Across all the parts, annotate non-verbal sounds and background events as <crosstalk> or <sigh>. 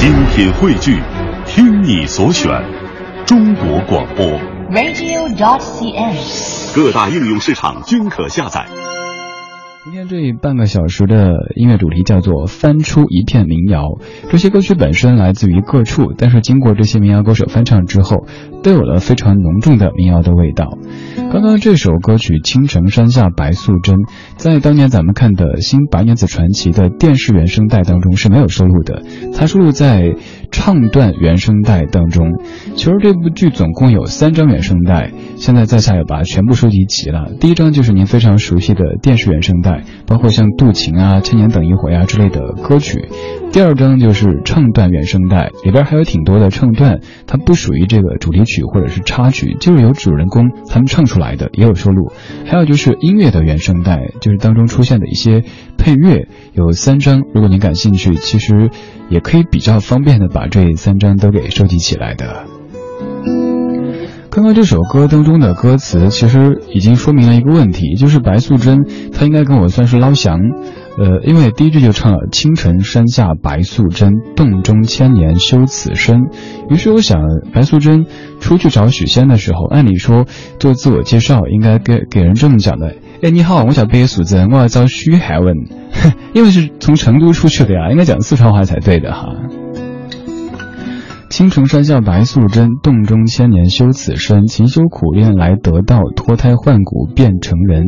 精品汇聚，听你所选，中国广播。radio.cn。各大应用市场均可下载。今天这半个小时的音乐主题叫做“翻出一片民谣”。这些歌曲本身来自于各处，但是经过这些民谣歌手翻唱之后，都有了非常浓重的民谣的味道。刚刚这首歌曲《青城山下白素贞》，在当年咱们看的《新白娘子传奇》的电视原声带当中是没有收录的，它收录在唱段原声带当中。其实这部剧总共有三张原声带，现在在下也把它全部收集齐了。第一张就是您非常熟悉的电视原声带，包括像《渡情》啊、《千年等一回》啊之类的歌曲。第二张就是唱段原声带，里边还有挺多的唱段，它不属于这个主题曲或者是插曲，就是由主人公他们唱出来的，也有收录。还有就是音乐的原声带，就是当中出现的一些配乐，有三张。如果您感兴趣，其实也可以比较方便的把这三张都给收集起来的。刚刚这首歌当中的歌词，其实已经说明了一个问题，就是白素贞她应该跟我算是捞翔。呃，因为第一句就唱了“青城山下白素贞，洞中千年修此身”。于是我想，白素贞出去找许仙的时候，按理说做自我介绍应该给给人这么讲的：“哎，你好，我叫白素贞，我要找许海问。” <laughs> 因为是从成都出去的呀，应该讲四川话才对的哈。青城山下白素贞，洞中千年修此身。勤修苦练来得道，脱胎换骨变成人。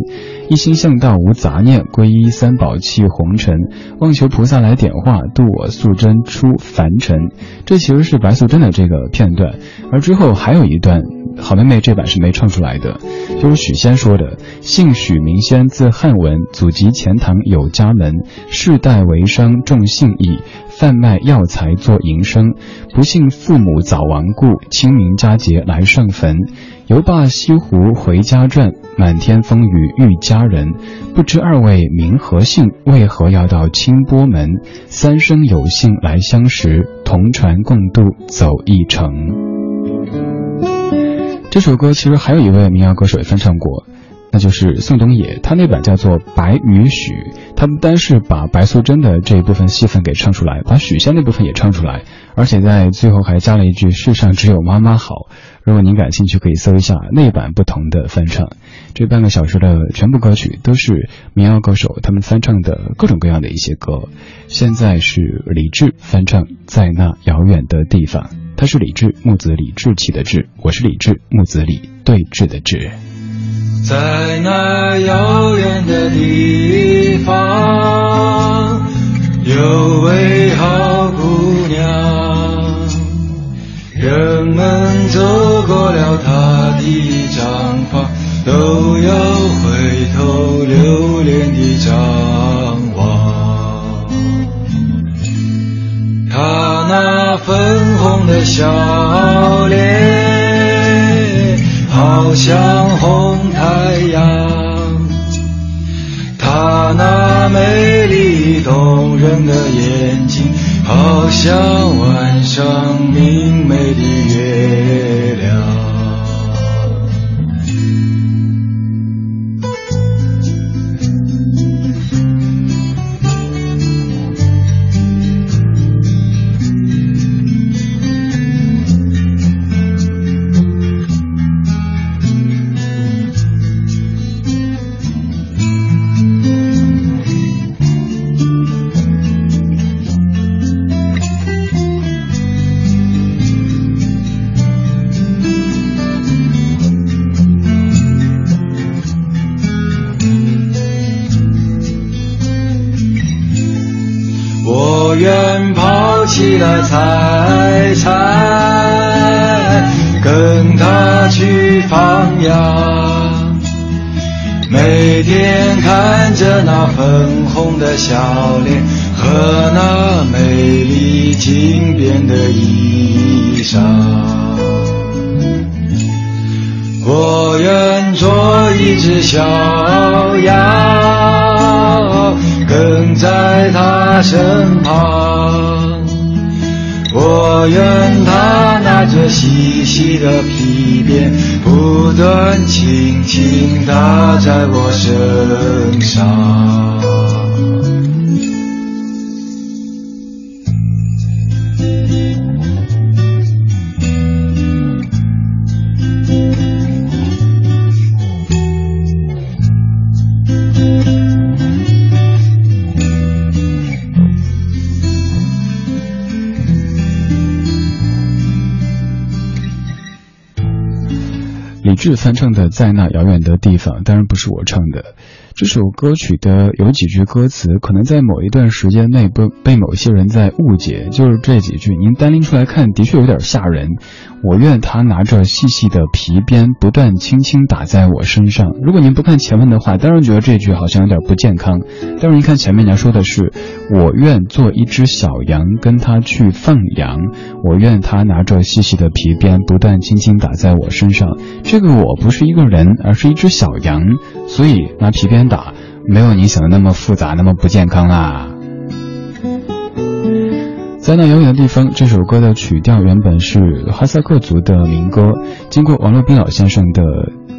一心向道无杂念，皈依三宝弃红尘。望求菩萨来点化，渡我素贞出凡尘。这其实是白素贞的这个片段，而之后还有一段，好妹妹这版是没唱出来的，就是许仙说的：“姓许名仙，字汉文，祖籍钱塘有家门，世代为商重信义。”贩卖药材做营生，不幸父母早亡故，清明佳节来上坟。游罢西湖回家转，满天风雨遇佳人。不知二位名何姓？为何要到清波门？三生有幸来相识，同船共渡走一程。这首歌其实还有一位民谣歌手也翻唱过。那就是宋冬野，他那版叫做《白与许》，他不单是把白素贞的这一部分戏份给唱出来，把许仙那部分也唱出来，而且在最后还加了一句“世上只有妈妈好”。如果您感兴趣，可以搜一下那版不同的翻唱。这半个小时的全部歌曲都是民谣歌手他们翻唱的各种各样的一些歌。现在是李志翻唱《在那遥远的地方》，他是李志木子李志气的志，我是李志木子李对峙的志。在那遥远的地方，有位好姑娘，人们走过了她的毡房，都要回头留恋地张望。她那粉红的笑脸，好像红太阳，她那美丽动人的眼睛，好像晚上明媚的月。愿抛弃了财产，跟他去放羊。每天看着那粉红的笑脸和那美丽经变的衣裳，我愿做一只小羊，跟在他身旁。我愿他拿着细细的皮鞭，不断轻轻打在我身上。志翻唱的《在那遥远的地方》，当然不是我唱的。这首歌曲的有几句歌词，可能在某一段时间内被被某些人在误解，就是这几句，您单拎出来看，的确有点吓人。我愿他拿着细细的皮鞭，不断轻轻打在我身上。如果您不看前面的话，当然觉得这句好像有点不健康。但是一看前面，人家说的是我愿做一只小羊，跟他去放羊。我愿他拿着细细的皮鞭，不断轻轻打在我身上。这个我不是一个人，而是一只小羊，所以拿皮鞭打，没有你想的那么复杂，那么不健康啦。在那遥远的地方，这首歌的曲调原本是哈萨克族的民歌，经过王洛宾老先生的。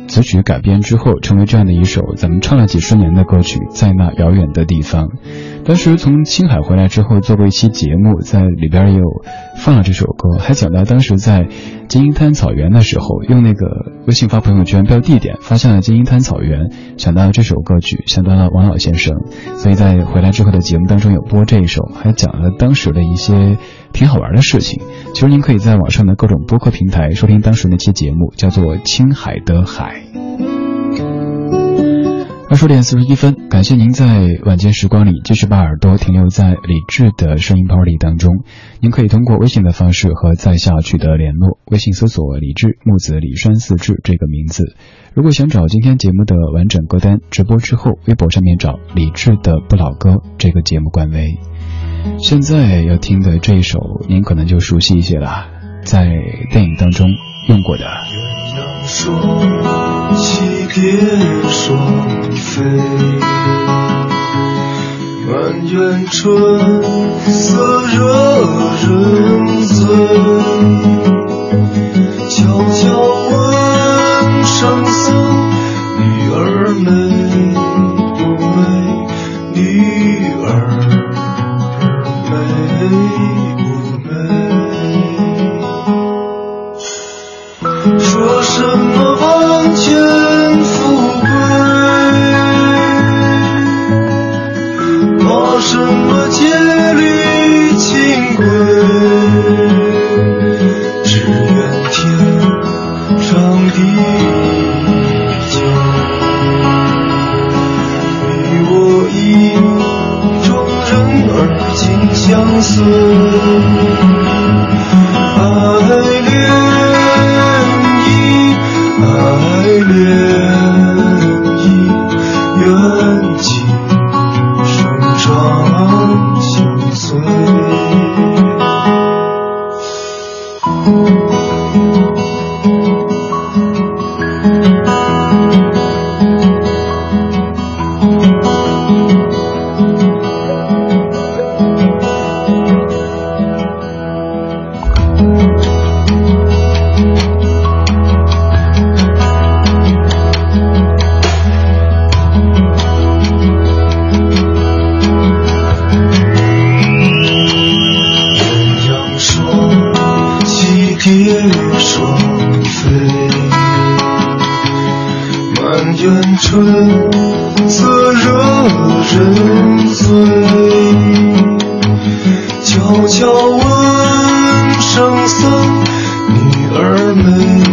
词曲改编之后，成为这样的一首咱们唱了几十年的歌曲，在那遥远的地方。当时从青海回来之后，做过一期节目，在里边也有放了这首歌，还讲到当时在金银滩草原的时候，用那个微信发朋友圈标地点，发现了金银滩草原，想到了这首歌曲，想到了王老先生，所以在回来之后的节目当中有播这一首，还讲了当时的一些。挺好玩的事情，其实您可以在网上的各种播客平台收听当时那期节目，叫做《青海的海》。二十点四十一分，感谢您在晚间时光里继续把耳朵停留在李志的声音 party 当中。您可以通过微信的方式和在下取得联络，微信搜索“李志木子李山四志”这个名字。如果想找今天节目的完整歌单，直播之后微博上面找李志的不老歌这个节目官微。现在要听的这一首，您可能就熟悉一些了，在电影当中用过的。鸳鸯双栖蝶双飞，满园春色惹人醉。悄悄问圣僧，女儿美不美？女儿。美不美？说什么万千女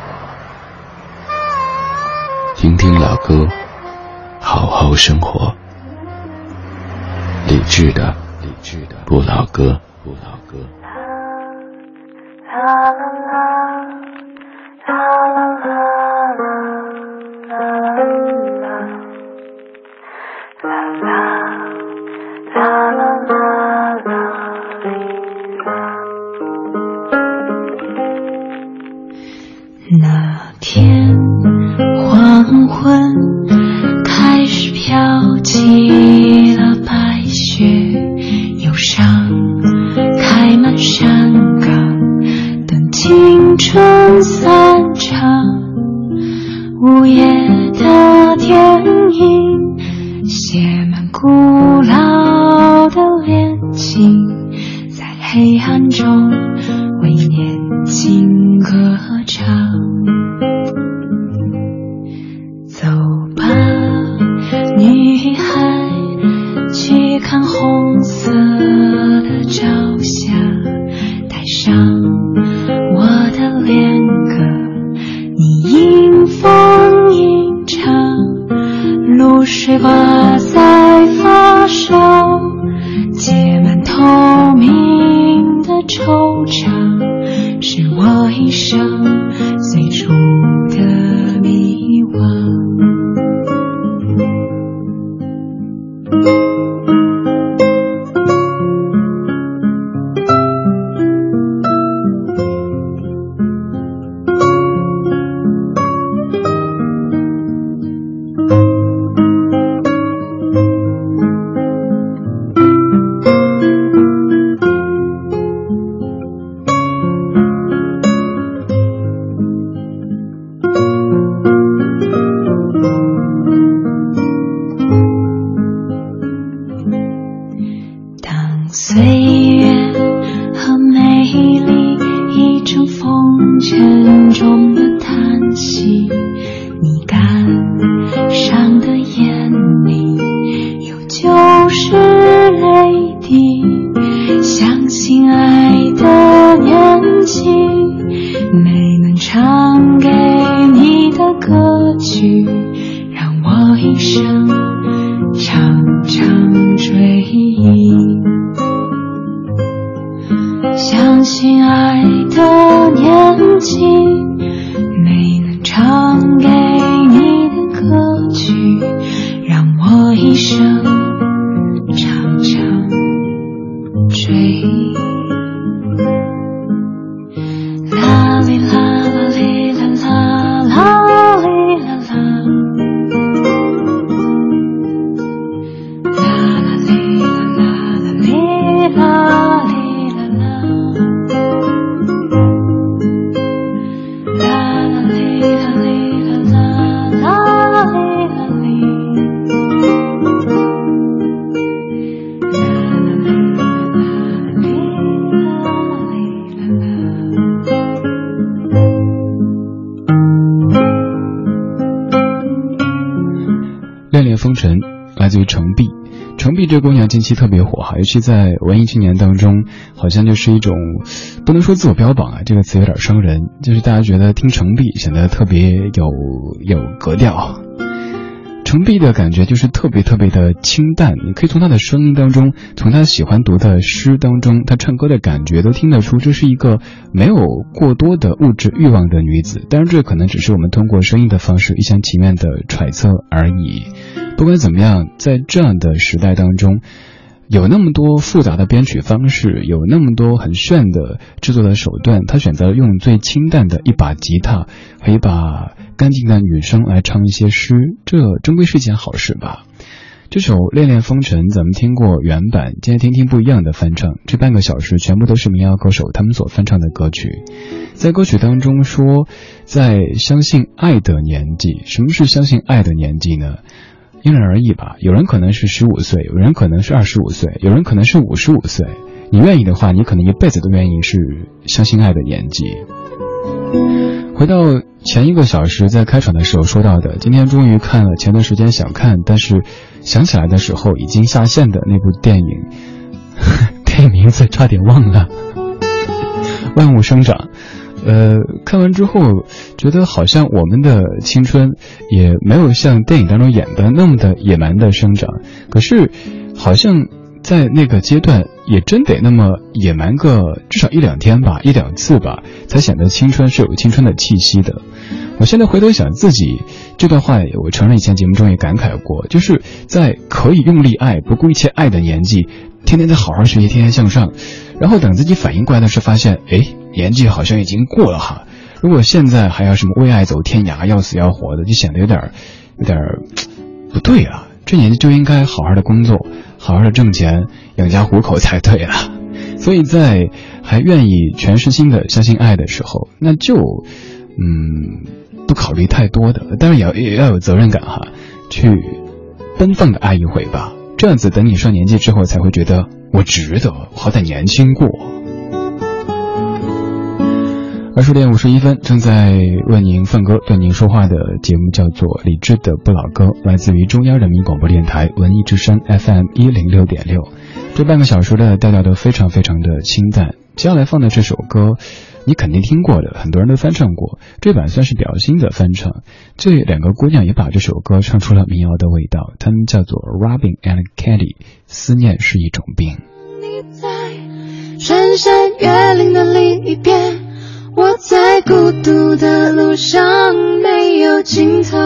听听老歌，好好生活。理智的，理智的不老歌，不老歌。春色。透明的惆怅是我一生恋风尘来自于程璧程璧这姑娘近期特别火哈，尤其在文艺青年当中，好像就是一种不能说自我标榜啊，这个词有点伤人，就是大家觉得听程璧显得特别有有格调。程璧的感觉就是特别特别的清淡，你可以从她的声音当中，从她喜欢读的诗当中，她唱歌的感觉都听得出，这是一个没有过多的物质欲望的女子。当然，这可能只是我们通过声音的方式一厢情愿的揣测而已。不管怎么样，在这样的时代当中，有那么多复杂的编曲方式，有那么多很炫的制作的手段，他选择用最清淡的一把吉他和一把干净的女声来唱一些诗，这终归是件好事吧。这首《恋恋风尘》咱们听过原版，今天听听不一样的翻唱。这半个小时全部都是民谣歌手他们所翻唱的歌曲。在歌曲当中说，在相信爱的年纪，什么是相信爱的年纪呢？因人而异吧。有人可能是十五岁，有人可能是二十五岁，有人可能是五十五岁。你愿意的话，你可能一辈子都愿意是相信爱的年纪。回到前一个小时，在开场的时候说到的，今天终于看了前段时间想看，但是想起来的时候已经下线的那部电影，<laughs> 电影名字差点忘了，《万物生长》。呃，看完之后觉得好像我们的青春也没有像电影当中演的那么的野蛮的生长，可是好像在那个阶段也真得那么野蛮个至少一两天吧，一两次吧，才显得青春是有青春的气息的。我现在回头想自己这段话，我承认以前节目中也感慨过，就是在可以用力爱、不顾一切爱的年纪，天天在好好学习，天天向上，然后等自己反应过来的时候，发现哎。年纪好像已经过了哈，如果现在还要什么为爱走天涯、要死要活的，就显得有点有点不对啊。这年纪就应该好好的工作，好好的挣钱养家糊口才对啊。<laughs> 所以在还愿意全身心的相信爱的时候，那就嗯不考虑太多的，但是也要也要有责任感哈，去奔放的爱一回吧。这样子等你上年纪之后，才会觉得我值得，好歹年轻过。二十点五十一分，正在为您放歌、对您说话的节目叫做《理智的不老歌》，来自于中央人民广播电台文艺之声 FM 一零六点六。这半个小时的调调都非常非常的清淡。接下来放的这首歌，你肯定听过的，很多人都翻唱过。这版算是比较新的翻唱。这两个姑娘也把这首歌唱出了民谣的味道，她们叫做 Robin and Kelly。思念是一种病。你在穿山越岭的另一边。我在孤独的路上没有尽头，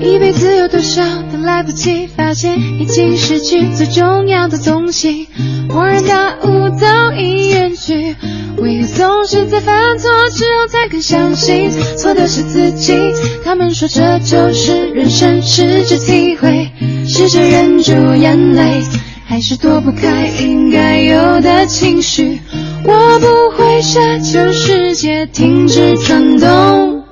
一辈子有多少都来不及发现，已经失去最重要的东西。恍然大悟早已远去，为何总是在犯错之后才肯相信错的是自己？他们说这就是人生，试着体会，试着忍住眼泪。还是躲不开应该有的情绪，界停止转动。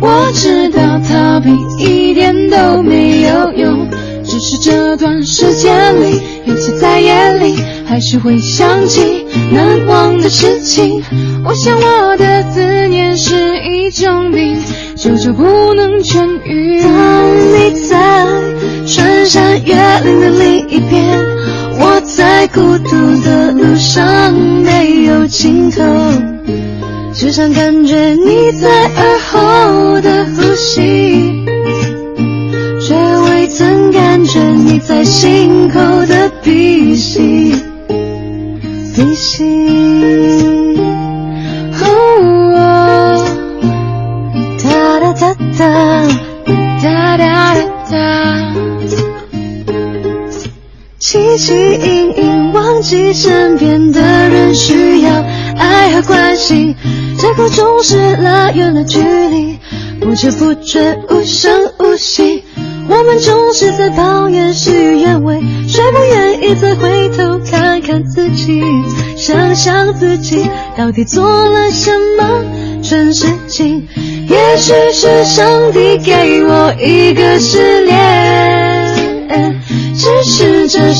我知道逃避一点都没有用，只是这段时间里，尤其在夜里，还是会想起难忘的事情。我想我的思念是一种病。久久不能痊愈。当你在穿山越岭的另一边，我在孤独的路上没有尽头，只想感觉你在耳后的呼吸，却未曾感觉你在心口的鼻息，鼻息。哒哒哒哒，起，隐隐忘记身边的人需要爱和关心，借口中失拉远了距离，不知不觉无声无息。我们总是在抱怨事与愿违，却不愿意再回头看看自己，想想自己到底做了什么蠢事情。也许是上帝给我一个试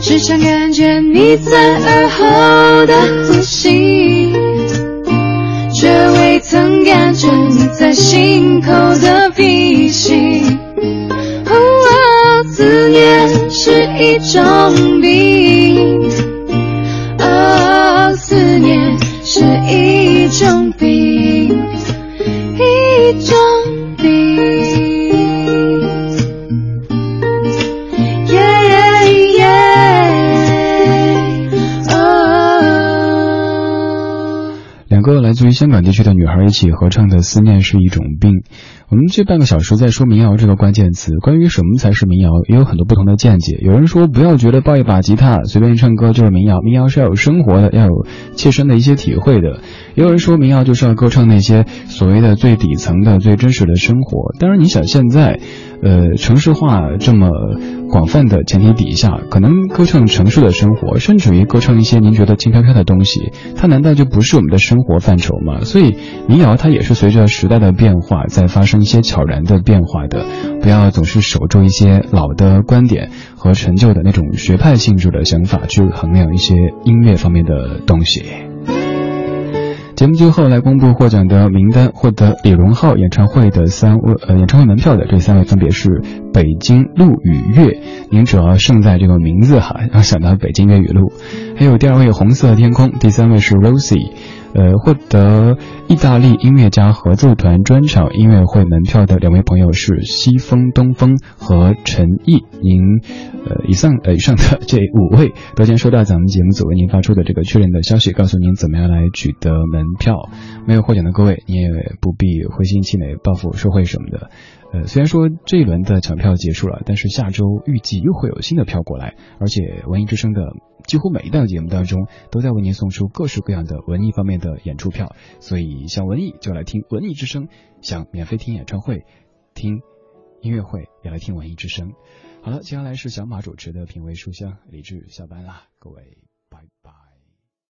只想感觉你在耳后的呼吸，却未曾感觉你在心口的鼻息。思念是一种病，于香港地区的女孩一起合唱的《思念是一种病》。我们这半个小时在说民谣这个关键词，关于什么才是民谣，也有很多不同的见解。有人说不要觉得抱一把吉他随便唱歌就是民谣，民谣是要有生活的，要有切身的一些体会的。也有人说民谣就是要歌唱那些所谓的最底层的、最真实的生活。当然，你想现在。呃，城市化这么广泛的前提底下，可能歌唱城市的生活，甚至于歌唱一些您觉得轻飘飘的东西，它难道就不是我们的生活范畴吗？所以民谣它也是随着时代的变化在发生一些悄然的变化的，不要总是守住一些老的观点和陈旧的那种学派性质的想法去衡量一些音乐方面的东西。节目最后来公布获奖的名单，获得李荣浩演唱会的三位呃演唱会门票的这三位分别是北京路与月，您主要胜在这个名字哈，要想到北京粤语路，还有第二位红色天空，第三位是 Rosie。呃，获得意大利音乐家合奏团专场音乐会门票的两位朋友是西风东风和陈毅。您，呃，以上呃以上的 <laughs> 这五位都将收到咱们节目组为您发出的这个确认的消息，告诉您怎么样来取得门票。没有获奖的各位，你也不必灰心气馁、报复社会什么的。呃，虽然说这一轮的抢票结束了，但是下周预计又会有新的票过来，而且文艺之声的几乎每一档节目当中都在为您送出各式各样的文艺方面的演出票，所以想文艺就来听文艺之声，想免费听演唱会、听音乐会也来听文艺之声。好了，接下来是小马主持的品味书香，李志下班啦，各位。